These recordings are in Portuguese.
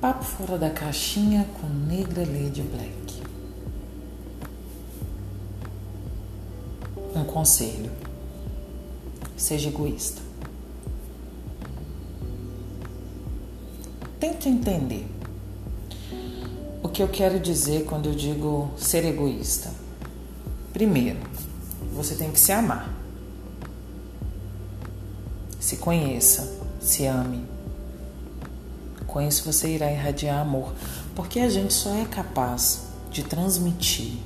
Papo fora da caixinha com Negra Lady Black. Um conselho: seja egoísta. Tente entender o que eu quero dizer quando eu digo ser egoísta. Primeiro, você tem que se amar. Se conheça, se ame com isso você irá irradiar amor, porque a gente só é capaz de transmitir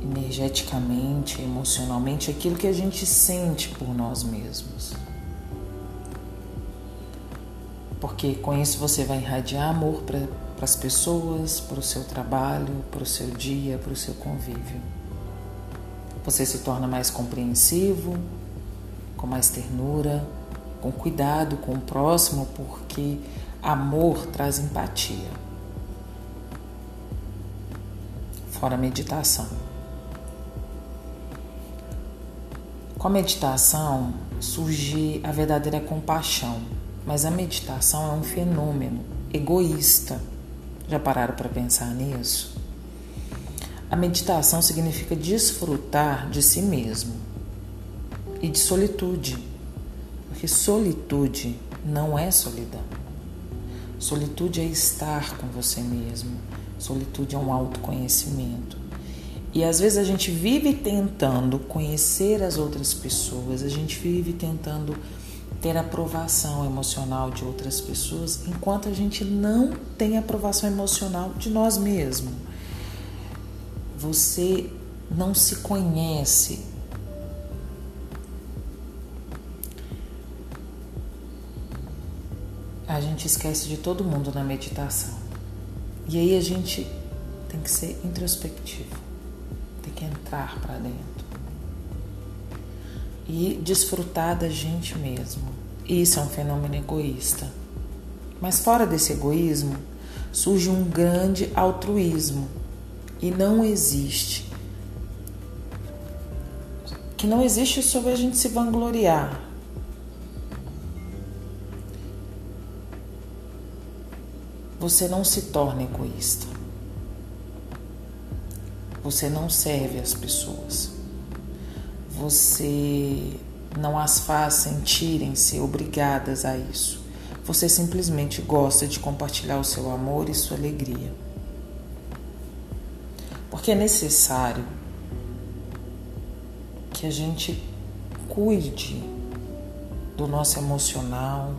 energeticamente, emocionalmente aquilo que a gente sente por nós mesmos. Porque com isso você vai irradiar amor para as pessoas, para o seu trabalho, para o seu dia, para o seu convívio. Você se torna mais compreensivo, com mais ternura, com cuidado com o próximo, porque Amor traz empatia. Fora a meditação. Com a meditação surge a verdadeira compaixão, mas a meditação é um fenômeno egoísta. Já pararam para pensar nisso? A meditação significa desfrutar de si mesmo e de solitude, porque solitude não é solidão. Solitude é estar com você mesmo. Solitude é um autoconhecimento. E às vezes a gente vive tentando conhecer as outras pessoas, a gente vive tentando ter aprovação emocional de outras pessoas, enquanto a gente não tem aprovação emocional de nós mesmos. Você não se conhece, gente esquece de todo mundo na meditação. E aí a gente tem que ser introspectivo, tem que entrar para dentro e desfrutar da gente mesmo. Isso é um fenômeno egoísta. Mas fora desse egoísmo surge um grande altruísmo e não existe. Que não existe sobre a gente se vangloriar, você não se torna egoísta. Você não serve as pessoas. Você não as faz sentirem-se obrigadas a isso. Você simplesmente gosta de compartilhar o seu amor e sua alegria. Porque é necessário que a gente cuide do nosso emocional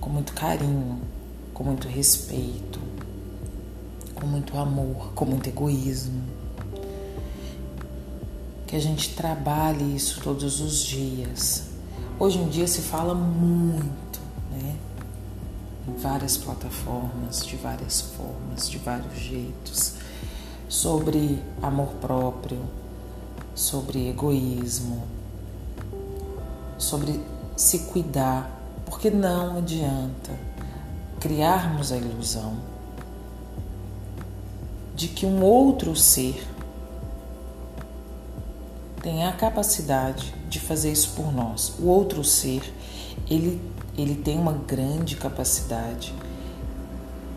com muito carinho, com muito respeito, com muito amor, com muito egoísmo. Que a gente trabalhe isso todos os dias. Hoje em dia se fala muito, né? Em várias plataformas, de várias formas, de vários jeitos, sobre amor próprio, sobre egoísmo, sobre se cuidar, porque não adianta criarmos a ilusão de que um outro ser tem a capacidade de fazer isso por nós. O outro ser, ele, ele tem uma grande capacidade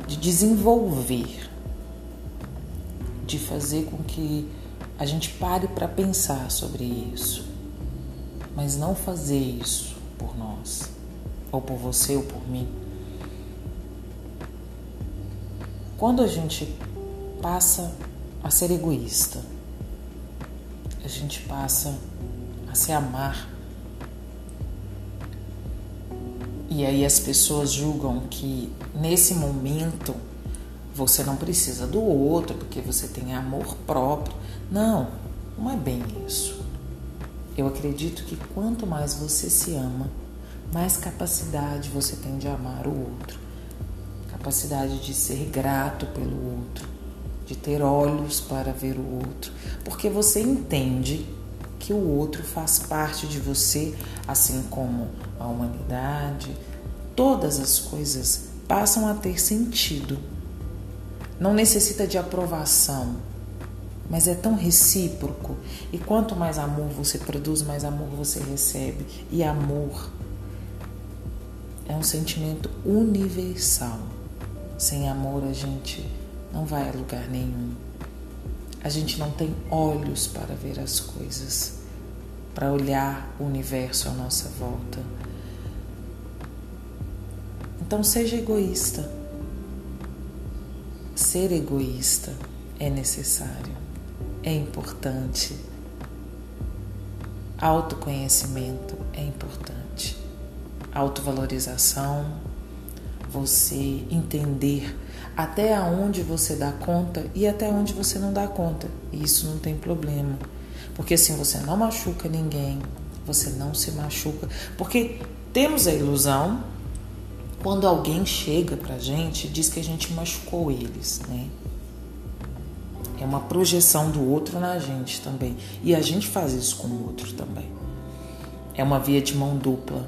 de desenvolver, de fazer com que a gente pare para pensar sobre isso, mas não fazer isso por nós, ou por você ou por mim. Quando a gente passa a ser egoísta, a gente passa a se amar. E aí as pessoas julgam que nesse momento você não precisa do outro porque você tem amor próprio. Não, não é bem isso. Eu acredito que quanto mais você se ama, mais capacidade você tem de amar o outro capacidade de ser grato pelo outro, de ter olhos para ver o outro, porque você entende que o outro faz parte de você, assim como a humanidade, todas as coisas passam a ter sentido. Não necessita de aprovação, mas é tão recíproco. E quanto mais amor você produz, mais amor você recebe. E amor é um sentimento universal. Sem amor a gente não vai a lugar nenhum. A gente não tem olhos para ver as coisas, para olhar o universo à nossa volta. Então seja egoísta. Ser egoísta é necessário, é importante. Autoconhecimento é importante. Autovalorização, você entender até aonde você dá conta e até onde você não dá conta. E isso não tem problema. Porque assim você não machuca ninguém, você não se machuca. Porque temos a ilusão quando alguém chega pra gente diz que a gente machucou eles, né? É uma projeção do outro na gente também. E a gente faz isso com o outro também. É uma via de mão dupla.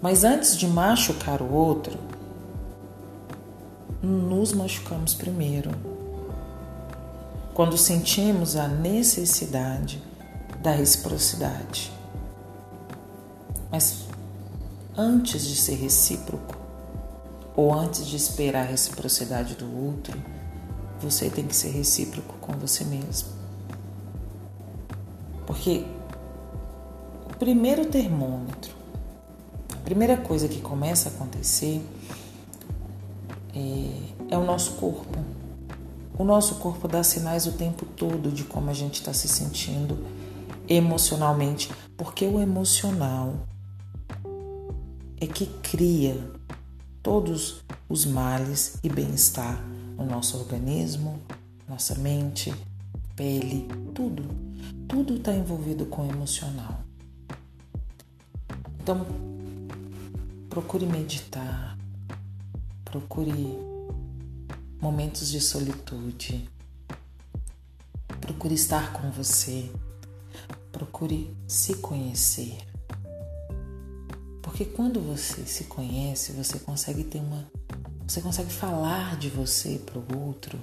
Mas antes de machucar o outro, nos machucamos primeiro. Quando sentimos a necessidade da reciprocidade. Mas antes de ser recíproco, ou antes de esperar a reciprocidade do outro, você tem que ser recíproco com você mesmo. Porque o primeiro termômetro, a primeira coisa que começa a acontecer é, é o nosso corpo. O nosso corpo dá sinais o tempo todo de como a gente está se sentindo emocionalmente, porque o emocional é que cria todos os males e bem-estar no nosso organismo, nossa mente, pele, tudo. Tudo está envolvido com o emocional. Então, procure meditar, procure momentos de solitude, procure estar com você, procure se conhecer. Porque quando você se conhece, você consegue ter uma você consegue falar de você para o outro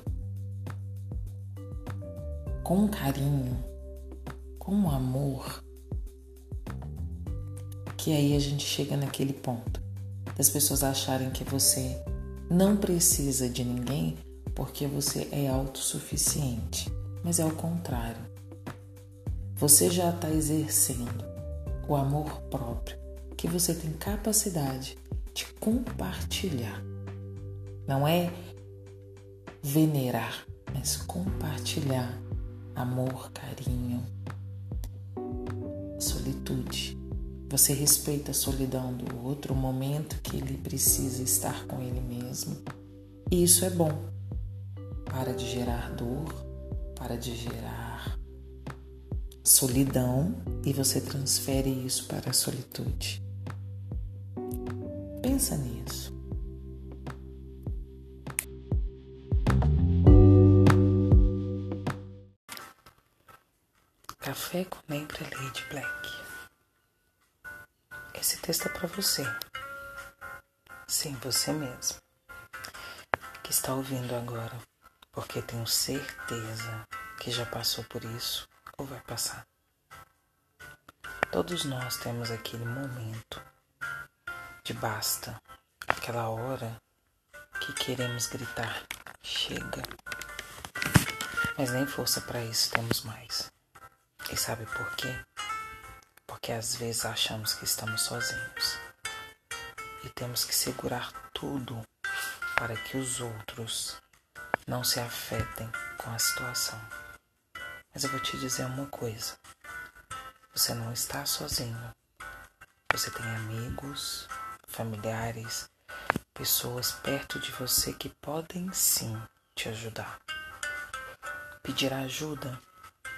com carinho, com amor, que aí a gente chega naquele ponto das pessoas acharem que você não precisa de ninguém porque você é autossuficiente. Mas é o contrário. Você já está exercendo o amor próprio que você tem capacidade de compartilhar. Não é venerar, mas compartilhar amor, carinho, Você respeita a solidão do outro, o momento que ele precisa estar com ele mesmo. E isso é bom. Para de gerar dor, para de gerar solidão e você transfere isso para a solitude. Pensa nisso. Café com Negra Lady Black. Esse texto é para você. Sim, você mesmo. Que está ouvindo agora. Porque tenho certeza que já passou por isso ou vai passar. Todos nós temos aquele momento de basta, aquela hora que queremos gritar: chega. Mas nem força para isso temos mais. E sabe por quê? Porque às vezes achamos que estamos sozinhos e temos que segurar tudo para que os outros não se afetem com a situação. Mas eu vou te dizer uma coisa: você não está sozinho. Você tem amigos, familiares, pessoas perto de você que podem sim te ajudar. Pedir ajuda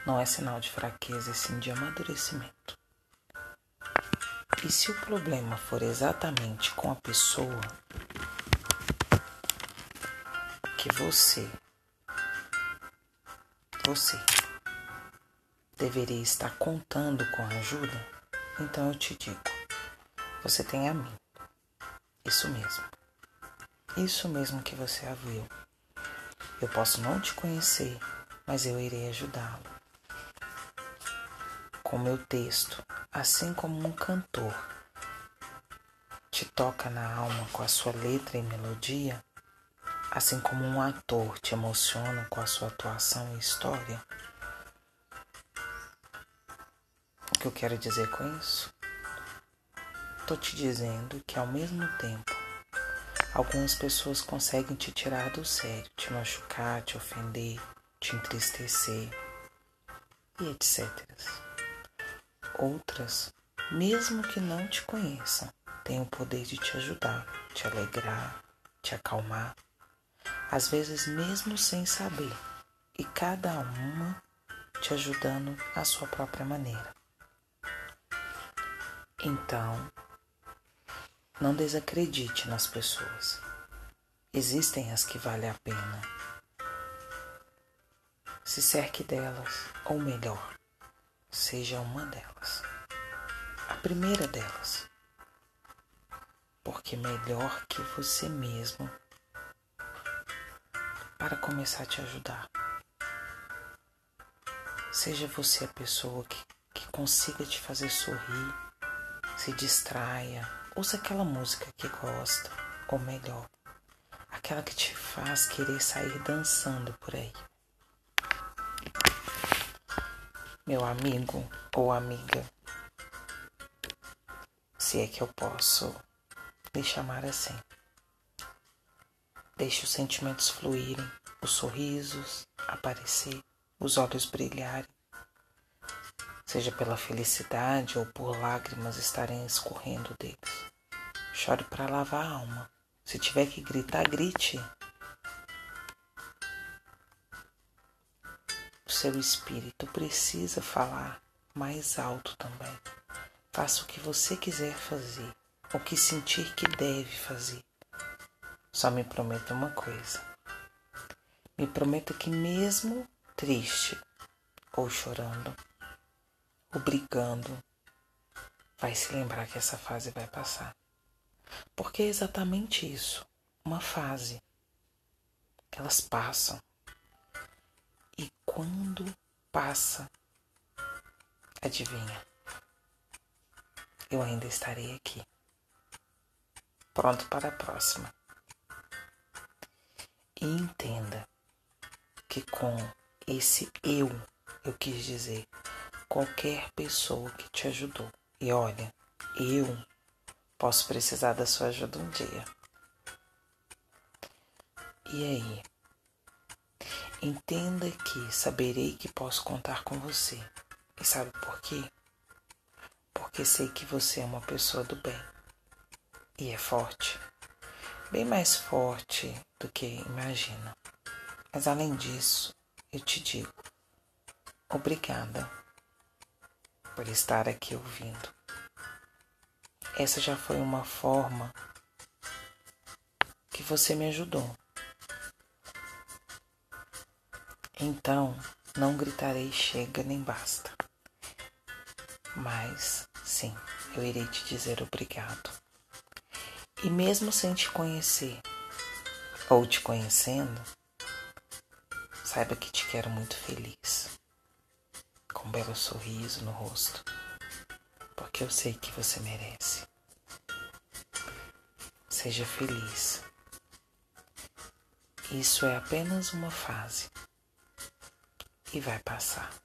não é sinal de fraqueza, é sim de amadurecimento. E se o problema for exatamente com a pessoa que você, você deveria estar contando com a ajuda, então eu te digo, você tem a mim. Isso mesmo. Isso mesmo que você ouviu. Eu posso não te conhecer, mas eu irei ajudá-lo com meu texto, assim como um cantor te toca na alma com a sua letra e melodia, Assim como um ator te emociona com a sua atuação e história. O que eu quero dizer com isso? Tô te dizendo que ao mesmo tempo, algumas pessoas conseguem te tirar do sério, te machucar, te ofender, te entristecer e etc. Outras, mesmo que não te conheçam, têm o poder de te ajudar, te alegrar, te acalmar às vezes mesmo sem saber, e cada uma te ajudando à sua própria maneira. Então, não desacredite nas pessoas. Existem as que valem a pena. Se cerque delas, ou melhor, seja uma delas. A primeira delas. Porque melhor que você mesmo para começar a te ajudar. Seja você a pessoa que, que consiga te fazer sorrir, se distraia, ouça aquela música que gosta, ou melhor, aquela que te faz querer sair dançando por aí. Meu amigo ou amiga, se é que eu posso lhe chamar assim. Deixe os sentimentos fluírem, os sorrisos aparecer, os olhos brilharem. Seja pela felicidade ou por lágrimas estarem escorrendo deles. Chore para lavar a alma. Se tiver que gritar, grite. Seu espírito precisa falar mais alto também. Faça o que você quiser fazer, o que sentir que deve fazer. Só me prometa uma coisa. Me prometa que mesmo triste ou chorando ou brigando, vai se lembrar que essa fase vai passar. Porque é exatamente isso, uma fase. Elas passam. Quando passa, adivinha? Eu ainda estarei aqui. Pronto para a próxima. E entenda que com esse eu, eu quis dizer qualquer pessoa que te ajudou. E olha, eu posso precisar da sua ajuda um dia. E aí? Entenda que saberei que posso contar com você. E sabe por quê? Porque sei que você é uma pessoa do bem. E é forte bem mais forte do que imagina. Mas além disso, eu te digo, obrigada por estar aqui ouvindo. Essa já foi uma forma que você me ajudou. Então, não gritarei chega nem basta. Mas, sim, eu irei te dizer obrigado. E mesmo sem te conhecer, ou te conhecendo, saiba que te quero muito feliz, com um belo sorriso no rosto, porque eu sei que você merece. Seja feliz. Isso é apenas uma fase e vai passar.